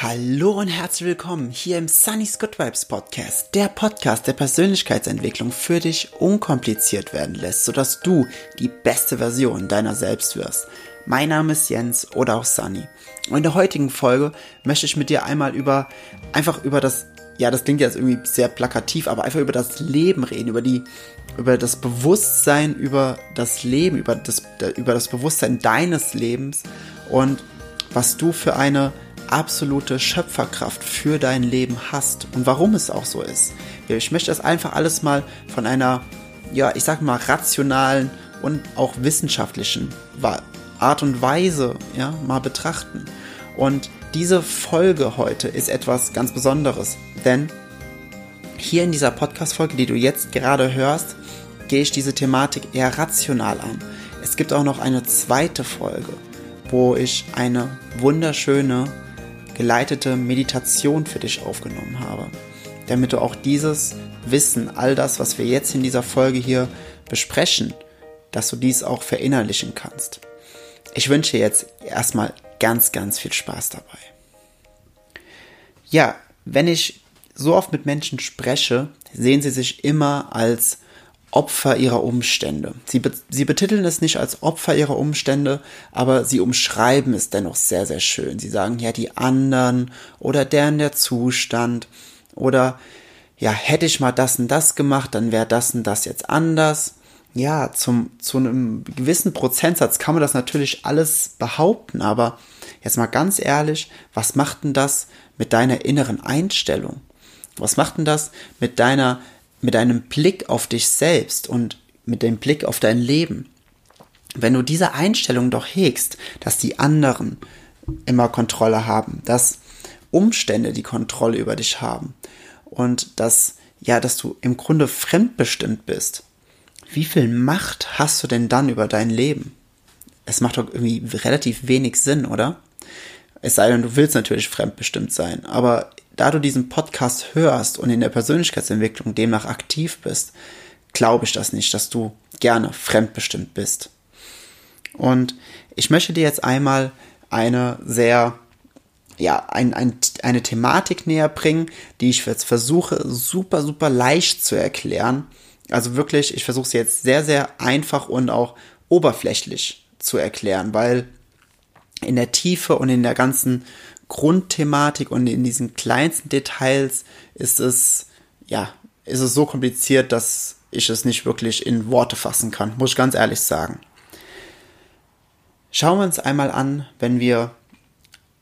Hallo und herzlich willkommen hier im Sunny's Good Vibes Podcast, der Podcast der Persönlichkeitsentwicklung für dich unkompliziert werden lässt, sodass du die beste Version deiner selbst wirst. Mein Name ist Jens oder auch Sunny. Und in der heutigen Folge möchte ich mit dir einmal über, einfach über das, ja, das klingt jetzt irgendwie sehr plakativ, aber einfach über das Leben reden, über die, über das Bewusstsein, über das Leben, über das, über das Bewusstsein deines Lebens und was du für eine absolute Schöpferkraft für dein Leben hast und warum es auch so ist. Ich möchte das einfach alles mal von einer, ja, ich sag mal, rationalen und auch wissenschaftlichen Art und Weise, ja, mal betrachten. Und diese Folge heute ist etwas ganz Besonderes, denn hier in dieser Podcast-Folge, die du jetzt gerade hörst, gehe ich diese Thematik eher rational an. Es gibt auch noch eine zweite Folge, wo ich eine wunderschöne geleitete Meditation für dich aufgenommen habe, damit du auch dieses Wissen, all das, was wir jetzt in dieser Folge hier besprechen, dass du dies auch verinnerlichen kannst. Ich wünsche jetzt erstmal ganz, ganz viel Spaß dabei. Ja, wenn ich so oft mit Menschen spreche, sehen sie sich immer als Opfer ihrer Umstände. Sie, be sie betiteln es nicht als Opfer ihrer Umstände, aber sie umschreiben es dennoch sehr, sehr schön. Sie sagen, ja, die anderen oder deren der Zustand oder ja, hätte ich mal das und das gemacht, dann wäre das und das jetzt anders. Ja, zum, zu einem gewissen Prozentsatz kann man das natürlich alles behaupten, aber jetzt mal ganz ehrlich, was macht denn das mit deiner inneren Einstellung? Was macht denn das mit deiner mit einem Blick auf dich selbst und mit dem Blick auf dein Leben, wenn du diese Einstellung doch hegst, dass die anderen immer Kontrolle haben, dass Umstände die Kontrolle über dich haben und dass, ja, dass du im Grunde fremdbestimmt bist, wie viel Macht hast du denn dann über dein Leben? Es macht doch irgendwie relativ wenig Sinn, oder? Es sei denn, du willst natürlich fremdbestimmt sein, aber da du diesen Podcast hörst und in der Persönlichkeitsentwicklung demnach aktiv bist, glaube ich das nicht, dass du gerne fremdbestimmt bist. Und ich möchte dir jetzt einmal eine sehr, ja, ein, ein, eine Thematik näher bringen, die ich jetzt versuche, super, super leicht zu erklären. Also wirklich, ich versuche sie jetzt sehr, sehr einfach und auch oberflächlich zu erklären, weil in der Tiefe und in der ganzen Grundthematik und in diesen kleinsten Details ist es, ja, ist es so kompliziert, dass ich es nicht wirklich in Worte fassen kann, muss ich ganz ehrlich sagen. Schauen wir uns einmal an, wenn wir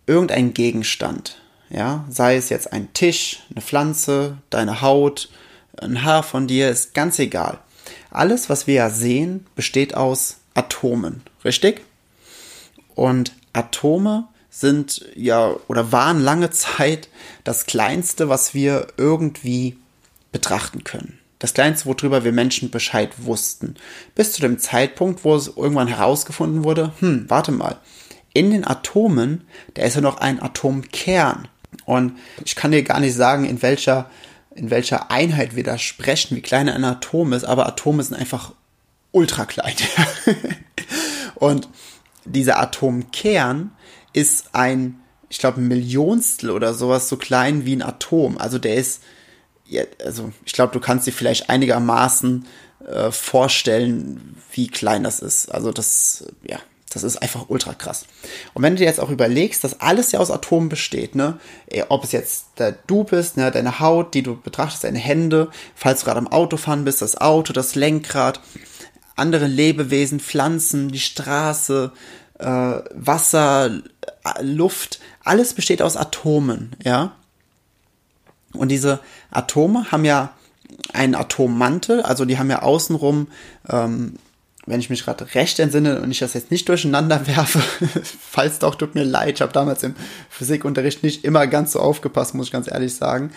irgendeinen Gegenstand, ja, sei es jetzt ein Tisch, eine Pflanze, deine Haut, ein Haar von dir, ist ganz egal. Alles, was wir ja sehen, besteht aus Atomen, richtig? Und Atome sind ja oder waren lange Zeit das Kleinste, was wir irgendwie betrachten können. Das Kleinste, worüber wir Menschen Bescheid wussten. Bis zu dem Zeitpunkt, wo es irgendwann herausgefunden wurde, hm, warte mal, in den Atomen, da ist ja noch ein Atomkern. Und ich kann dir gar nicht sagen, in welcher, in welcher Einheit wir da sprechen, wie klein ein Atom ist, aber Atome sind einfach ultra klein. Und dieser Atomkern, ist ein, ich glaube, ein Millionstel oder sowas so klein wie ein Atom. Also der ist, also ich glaube, du kannst dir vielleicht einigermaßen äh, vorstellen, wie klein das ist. Also das, ja, das ist einfach ultra krass. Und wenn du dir jetzt auch überlegst, dass alles ja aus Atomen besteht, ne? Äh, ob es jetzt der du bist, ne, deine Haut, die du betrachtest, deine Hände, falls du gerade am Autofahren bist, das Auto, das Lenkrad, andere Lebewesen, Pflanzen, die Straße, äh, Wasser, Luft, alles besteht aus Atomen, ja. Und diese Atome haben ja einen Atommantel, also die haben ja außenrum, ähm, wenn ich mich gerade recht entsinne und ich das jetzt nicht durcheinander werfe, falls doch, tut mir leid, ich habe damals im Physikunterricht nicht immer ganz so aufgepasst, muss ich ganz ehrlich sagen,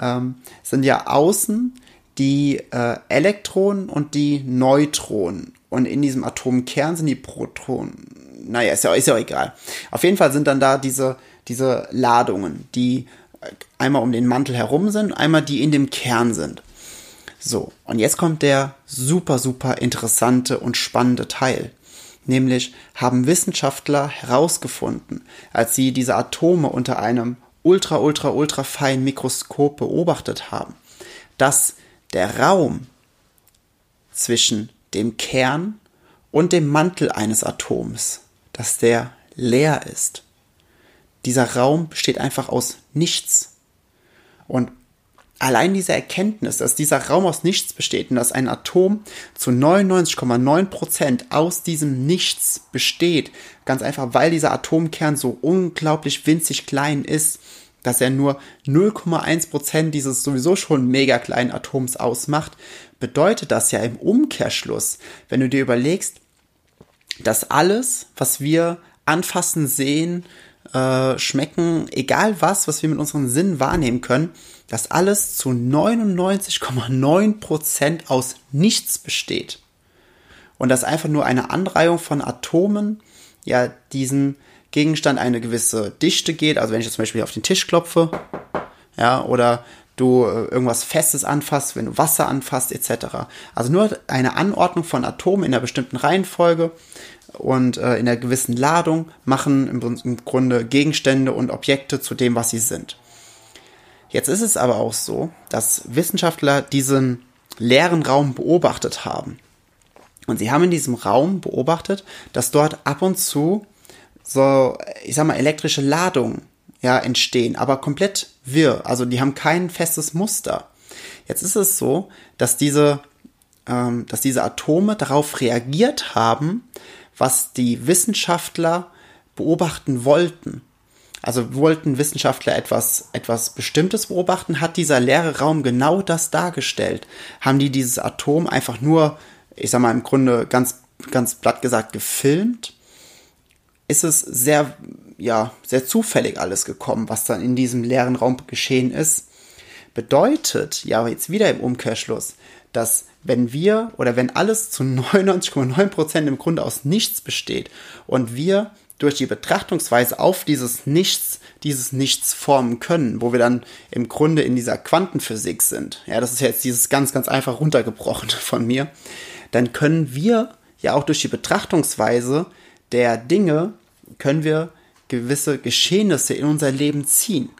ähm, sind ja außen die äh, Elektronen und die Neutronen. Und in diesem Atomkern sind die Protonen naja, ist ja, ist ja egal. Auf jeden Fall sind dann da diese, diese Ladungen, die einmal um den Mantel herum sind, einmal die in dem Kern sind. So, und jetzt kommt der super, super interessante und spannende Teil. Nämlich haben Wissenschaftler herausgefunden, als sie diese Atome unter einem ultra, ultra, ultra feinen Mikroskop beobachtet haben, dass der Raum zwischen dem Kern und dem Mantel eines Atoms, dass der leer ist. Dieser Raum besteht einfach aus nichts. Und allein diese Erkenntnis, dass dieser Raum aus nichts besteht und dass ein Atom zu 99,9% aus diesem Nichts besteht, ganz einfach, weil dieser Atomkern so unglaublich winzig klein ist, dass er nur 0,1% dieses sowieso schon mega kleinen Atoms ausmacht, bedeutet das ja im Umkehrschluss, wenn du dir überlegst, dass alles, was wir anfassen, sehen, äh, schmecken, egal was, was wir mit unseren Sinnen wahrnehmen können, dass alles zu 99,9% aus nichts besteht. Und dass einfach nur eine Anreihung von Atomen ja diesen Gegenstand eine gewisse Dichte geht. Also wenn ich jetzt zum Beispiel auf den Tisch klopfe, ja, oder du äh, irgendwas Festes anfasst, wenn du Wasser anfasst, etc. Also nur eine Anordnung von Atomen in einer bestimmten Reihenfolge und äh, in einer gewissen Ladung machen im, im Grunde Gegenstände und Objekte zu dem, was sie sind. Jetzt ist es aber auch so, dass Wissenschaftler diesen leeren Raum beobachtet haben. Und sie haben in diesem Raum beobachtet, dass dort ab und zu so, ich sag mal, elektrische Ladungen ja, entstehen, aber komplett wirr. Also die haben kein festes Muster. Jetzt ist es so, dass diese, ähm, dass diese Atome darauf reagiert haben, was die Wissenschaftler beobachten wollten. Also wollten Wissenschaftler etwas, etwas Bestimmtes beobachten, hat dieser leere Raum genau das dargestellt. Haben die dieses Atom einfach nur, ich sag mal im Grunde ganz, ganz platt gesagt, gefilmt? Ist es sehr, ja, sehr zufällig alles gekommen, was dann in diesem leeren Raum geschehen ist? Bedeutet, ja, jetzt wieder im Umkehrschluss, dass wenn wir oder wenn alles zu 99,9% im Grunde aus nichts besteht und wir durch die Betrachtungsweise auf dieses Nichts, dieses Nichts formen können, wo wir dann im Grunde in dieser Quantenphysik sind. Ja, das ist jetzt dieses ganz, ganz einfach runtergebrochen von mir. Dann können wir ja auch durch die Betrachtungsweise der Dinge können wir gewisse Geschehnisse in unser Leben ziehen.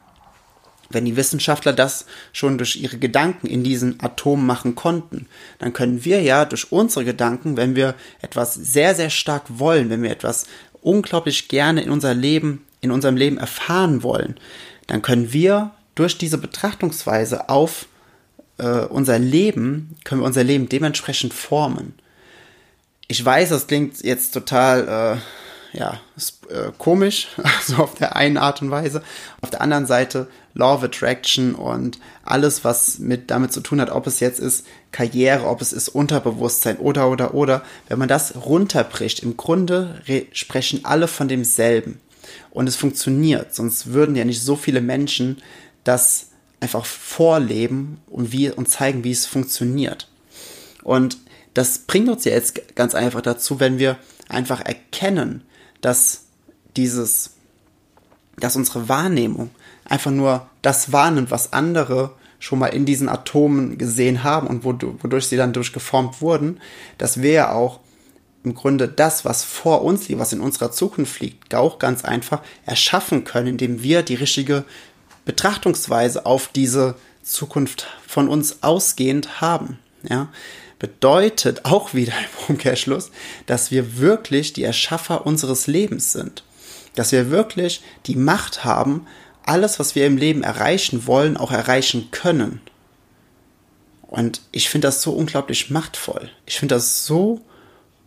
Wenn die Wissenschaftler das schon durch ihre Gedanken in diesen Atomen machen konnten, dann können wir ja durch unsere Gedanken, wenn wir etwas sehr, sehr stark wollen, wenn wir etwas unglaublich gerne in unser Leben, in unserem Leben erfahren wollen, dann können wir durch diese Betrachtungsweise auf äh, unser Leben, können wir unser Leben dementsprechend formen. Ich weiß, das klingt jetzt total, äh, ja, äh, komisch, so auf der einen Art und Weise. Auf der anderen Seite Law of Attraction und alles, was mit damit zu tun hat, ob es jetzt ist Karriere, ob es ist Unterbewusstsein oder oder oder, wenn man das runterbricht, im Grunde sprechen alle von demselben. Und es funktioniert, sonst würden ja nicht so viele Menschen das einfach vorleben und, wie, und zeigen, wie es funktioniert. Und das bringt uns ja jetzt ganz einfach dazu, wenn wir einfach erkennen, dass dieses, dass unsere Wahrnehmung einfach nur das wahrnimmt, was andere schon mal in diesen Atomen gesehen haben und wodurch sie dann durchgeformt wurden, dass wir ja auch im Grunde das, was vor uns liegt, was in unserer Zukunft liegt, auch ganz einfach erschaffen können, indem wir die richtige Betrachtungsweise auf diese Zukunft von uns ausgehend haben. Ja, bedeutet auch wieder im Umkehrschluss, dass wir wirklich die Erschaffer unseres Lebens sind. Dass wir wirklich die Macht haben, alles, was wir im Leben erreichen wollen, auch erreichen können. Und ich finde das so unglaublich machtvoll. Ich finde das so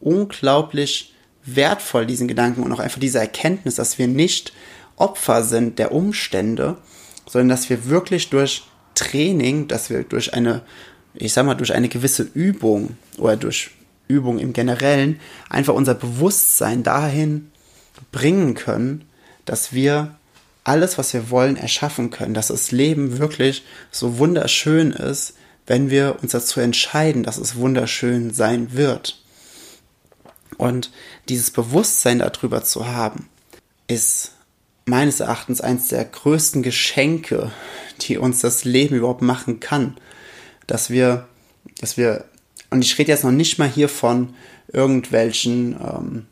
unglaublich wertvoll, diesen Gedanken und auch einfach diese Erkenntnis, dass wir nicht Opfer sind der Umstände, sondern dass wir wirklich durch Training, dass wir durch eine, ich sag mal, durch eine gewisse Übung oder durch Übung im Generellen einfach unser Bewusstsein dahin bringen können, dass wir alles, was wir wollen, erschaffen können, dass das Leben wirklich so wunderschön ist, wenn wir uns dazu entscheiden, dass es wunderschön sein wird. Und dieses Bewusstsein darüber zu haben, ist meines Erachtens eines der größten Geschenke, die uns das Leben überhaupt machen kann. Dass wir, dass wir, und ich rede jetzt noch nicht mal hier von irgendwelchen ähm,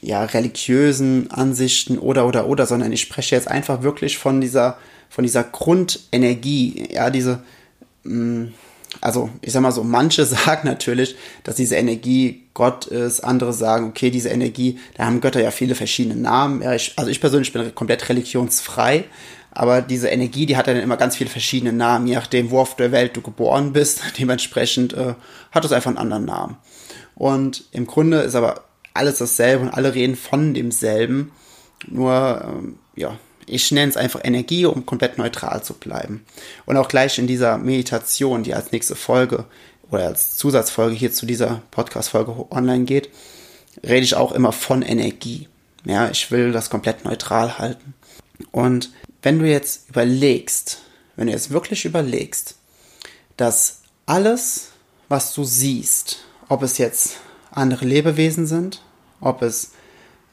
ja, religiösen Ansichten oder, oder, oder, sondern ich spreche jetzt einfach wirklich von dieser, von dieser Grundenergie, ja, diese, mh, mm, also ich sag mal so, manche sagen natürlich, dass diese Energie Gott ist, andere sagen, okay, diese Energie, da haben Götter ja viele verschiedene Namen. Ja, ich, also ich persönlich bin komplett religionsfrei, aber diese Energie, die hat dann immer ganz viele verschiedene Namen, je nachdem, wo auf der Welt du geboren bist. Dementsprechend äh, hat es einfach einen anderen Namen. Und im Grunde ist aber alles dasselbe und alle reden von demselben. Nur, ähm, ja, ich nenne es einfach Energie, um komplett neutral zu bleiben. Und auch gleich in dieser Meditation, die als nächste Folge oder als Zusatzfolge hier zu dieser Podcast-Folge online geht, rede ich auch immer von Energie. Ja, ich will das komplett neutral halten. Und wenn du jetzt überlegst, wenn du jetzt wirklich überlegst, dass alles, was du siehst, ob es jetzt andere Lebewesen sind, ob es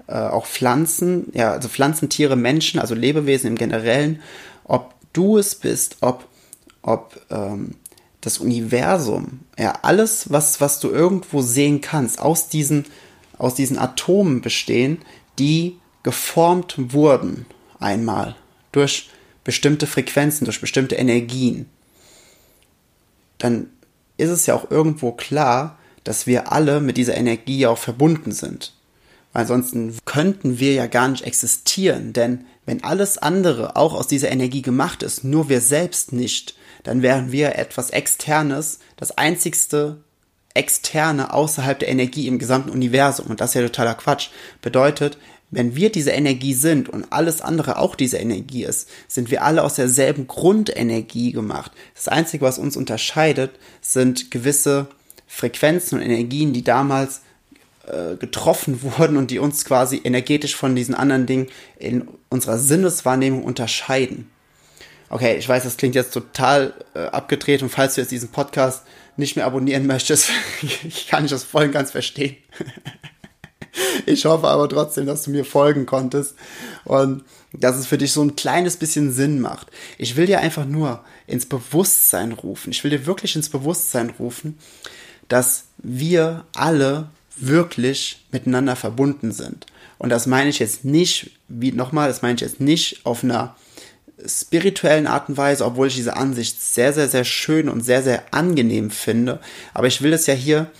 äh, auch Pflanzen, ja, also Pflanzen, Tiere, Menschen, also Lebewesen im Generellen, ob du es bist, ob, ob ähm, das Universum, ja, alles, was, was du irgendwo sehen kannst, aus diesen, aus diesen Atomen bestehen, die geformt wurden einmal durch bestimmte Frequenzen, durch bestimmte Energien, dann ist es ja auch irgendwo klar, dass wir alle mit dieser Energie auch verbunden sind. Weil ansonsten könnten wir ja gar nicht existieren, denn wenn alles andere auch aus dieser Energie gemacht ist, nur wir selbst nicht, dann wären wir etwas Externes, das einzigste Externe außerhalb der Energie im gesamten Universum. Und das ist ja totaler Quatsch. Bedeutet, wenn wir diese Energie sind und alles andere auch diese Energie ist, sind wir alle aus derselben Grundenergie gemacht. Das Einzige, was uns unterscheidet, sind gewisse Frequenzen und Energien, die damals äh, getroffen wurden und die uns quasi energetisch von diesen anderen Dingen in unserer Sinneswahrnehmung unterscheiden. Okay, ich weiß, das klingt jetzt total äh, abgedreht und falls du jetzt diesen Podcast nicht mehr abonnieren möchtest, ich kann ich das voll und ganz verstehen. ich hoffe aber trotzdem, dass du mir folgen konntest und dass es für dich so ein kleines bisschen Sinn macht. Ich will dir einfach nur ins Bewusstsein rufen. Ich will dir wirklich ins Bewusstsein rufen, dass wir alle wirklich miteinander verbunden sind. Und das meine ich jetzt nicht, wie nochmal, das meine ich jetzt nicht auf einer spirituellen Art und Weise, obwohl ich diese Ansicht sehr, sehr, sehr schön und sehr, sehr angenehm finde. Aber ich will es ja hier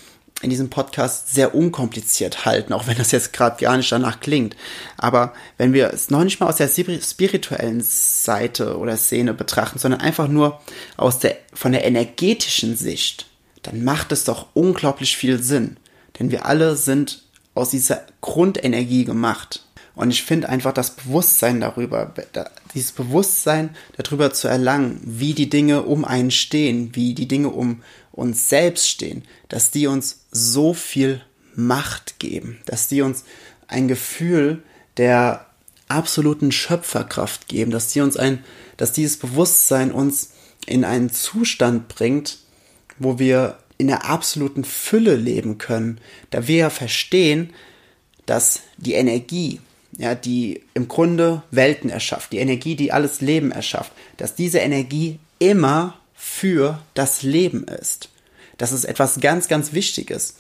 in diesem Podcast sehr unkompliziert halten, auch wenn das jetzt gerade gar nicht danach klingt. Aber wenn wir es noch nicht mal aus der spirituellen Seite oder Szene betrachten, sondern einfach nur aus der, von der energetischen Sicht, dann macht es doch unglaublich viel Sinn. Denn wir alle sind aus dieser Grundenergie gemacht. Und ich finde einfach das Bewusstsein darüber, dieses Bewusstsein darüber zu erlangen, wie die Dinge um einen stehen, wie die Dinge um uns selbst stehen, dass die uns so viel Macht geben, dass die uns ein Gefühl der absoluten Schöpferkraft geben, dass die uns ein, dass dieses Bewusstsein uns in einen Zustand bringt, wo wir in der absoluten Fülle leben können, da wir ja verstehen, dass die Energie, ja, die im Grunde Welten erschafft, die Energie, die alles Leben erschafft, dass diese Energie immer für das Leben ist. Das ist etwas ganz, ganz Wichtiges.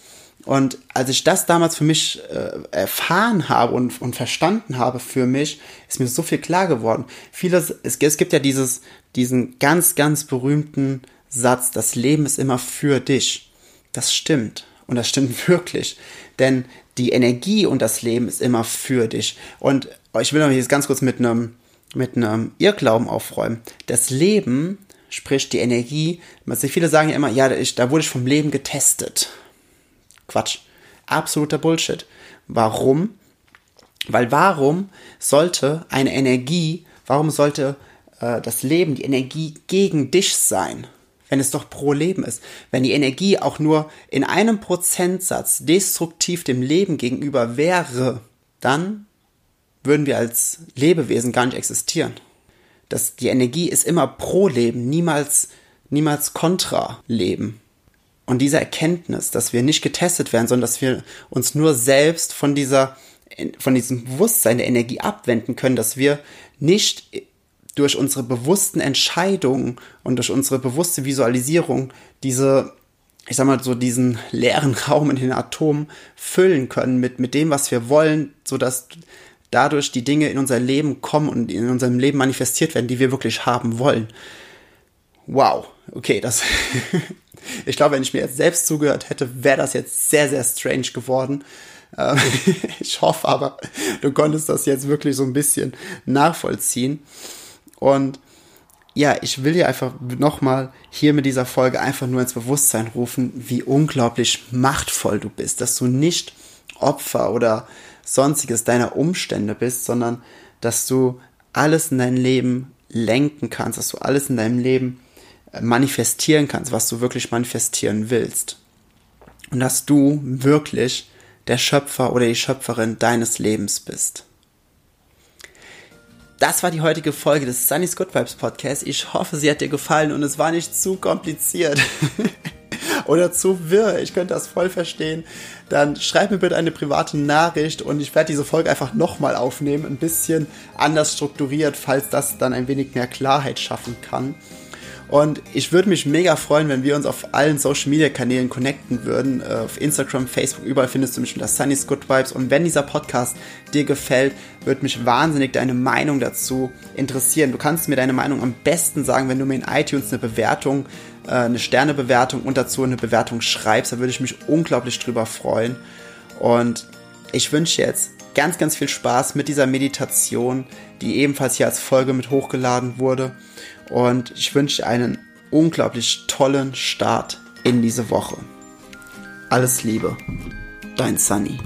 Und als ich das damals für mich äh, erfahren habe und, und verstanden habe für mich, ist mir so viel klar geworden. Vieles, es, es gibt ja dieses, diesen ganz, ganz berühmten Satz, das Leben ist immer für dich. Das stimmt. Und das stimmt wirklich. Denn die Energie und das Leben ist immer für dich. Und ich will noch jetzt ganz kurz mit einem, mit einem Irrglauben aufräumen. Das Leben, sprich die Energie, viele sagen ja immer, ja, da wurde ich vom Leben getestet. Quatsch. Absoluter Bullshit. Warum? Weil warum sollte eine Energie, warum sollte äh, das Leben, die Energie gegen dich sein? Wenn es doch pro Leben ist, wenn die Energie auch nur in einem Prozentsatz destruktiv dem Leben gegenüber wäre, dann würden wir als Lebewesen gar nicht existieren. Das, die Energie ist immer pro Leben, niemals, niemals kontra Leben. Und diese Erkenntnis, dass wir nicht getestet werden, sondern dass wir uns nur selbst von dieser, von diesem Bewusstsein der Energie abwenden können, dass wir nicht durch unsere bewussten Entscheidungen und durch unsere bewusste Visualisierung diese ich sag mal, so diesen leeren Raum in den Atomen füllen können mit, mit dem, was wir wollen, sodass dadurch die Dinge in unser Leben kommen und in unserem Leben manifestiert werden, die wir wirklich haben wollen. Wow, okay, das. ich glaube, wenn ich mir jetzt selbst zugehört hätte, wäre das jetzt sehr, sehr strange geworden. Ähm, ich hoffe aber, du konntest das jetzt wirklich so ein bisschen nachvollziehen. Und ja, ich will dir einfach nochmal hier mit dieser Folge einfach nur ins Bewusstsein rufen, wie unglaublich machtvoll du bist, dass du nicht Opfer oder sonstiges deiner Umstände bist, sondern dass du alles in deinem Leben lenken kannst, dass du alles in deinem Leben äh, manifestieren kannst, was du wirklich manifestieren willst. Und dass du wirklich der Schöpfer oder die Schöpferin deines Lebens bist. Das war die heutige Folge des Sunny's Good Vibes Podcast. Ich hoffe, sie hat dir gefallen und es war nicht zu kompliziert oder zu wirr. Ich könnte das voll verstehen. Dann schreib mir bitte eine private Nachricht und ich werde diese Folge einfach nochmal aufnehmen. Ein bisschen anders strukturiert, falls das dann ein wenig mehr Klarheit schaffen kann. Und ich würde mich mega freuen, wenn wir uns auf allen Social Media Kanälen connecten würden. Äh, auf Instagram, Facebook, überall findest du mich unter Sunny's Good Vibes. Und wenn dieser Podcast dir gefällt, würde mich wahnsinnig deine Meinung dazu interessieren. Du kannst mir deine Meinung am besten sagen, wenn du mir in iTunes eine Bewertung, äh, eine Sternebewertung und dazu eine Bewertung schreibst. Da würde ich mich unglaublich drüber freuen. Und ich wünsche jetzt ganz, ganz viel Spaß mit dieser Meditation, die ebenfalls hier als Folge mit hochgeladen wurde. Und ich wünsche einen unglaublich tollen Start in diese Woche. Alles Liebe, dein Sunny.